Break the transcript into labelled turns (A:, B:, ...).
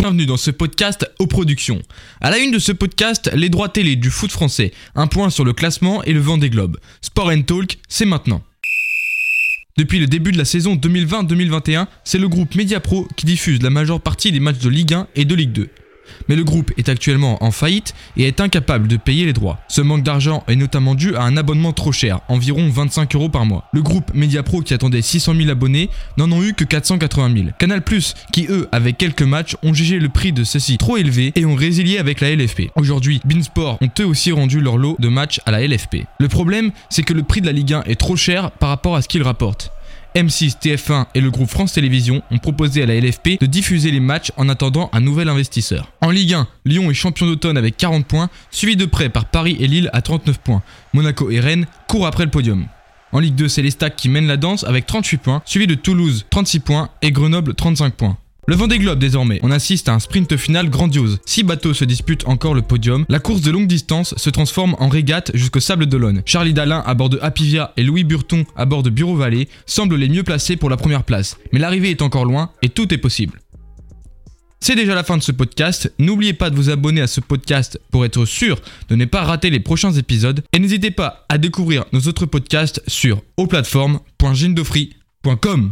A: Bienvenue dans ce podcast aux productions. À la une de ce podcast, les droits télé du foot français. Un point sur le classement et le vent des globes. Sport and Talk, c'est maintenant. Depuis le début de la saison 2020-2021, c'est le groupe Mediapro qui diffuse la majeure partie des matchs de Ligue 1 et de Ligue 2 mais le groupe est actuellement en faillite et est incapable de payer les droits. Ce manque d'argent est notamment dû à un abonnement trop cher, environ 25 euros par mois. Le groupe Mediapro qui attendait 600 000 abonnés n'en ont eu que 480 000. Canal+, qui eux, avec quelques matchs, ont jugé le prix de ceux-ci trop élevé et ont résilié avec la LFP. Aujourd'hui, Beansport ont eux aussi rendu leur lot de matchs à la LFP. Le problème, c'est que le prix de la Ligue 1 est trop cher par rapport à ce qu'ils rapportent. M6, TF1 et le groupe France Télévisions ont proposé à la LFP de diffuser les matchs en attendant un nouvel investisseur. En Ligue 1, Lyon est champion d'automne avec 40 points, suivi de près par Paris et Lille à 39 points. Monaco et Rennes courent après le podium. En Ligue 2, c'est les Stacks qui mènent la danse avec 38 points, suivi de Toulouse 36 points et Grenoble 35 points. Le Vendée Globe désormais, on assiste à un sprint final grandiose. Six bateaux se disputent encore le podium. La course de longue distance se transforme en régate jusqu'au Sable d'Olonne. Charlie Dalin à bord de Apivia et Louis Burton à bord de Bureau Vallée semblent les mieux placés pour la première place. Mais l'arrivée est encore loin et tout est possible. C'est déjà la fin de ce podcast. N'oubliez pas de vous abonner à ce podcast pour être sûr de ne pas rater les prochains épisodes. Et n'hésitez pas à découvrir nos autres podcasts sur auplateforme.gindofree.com.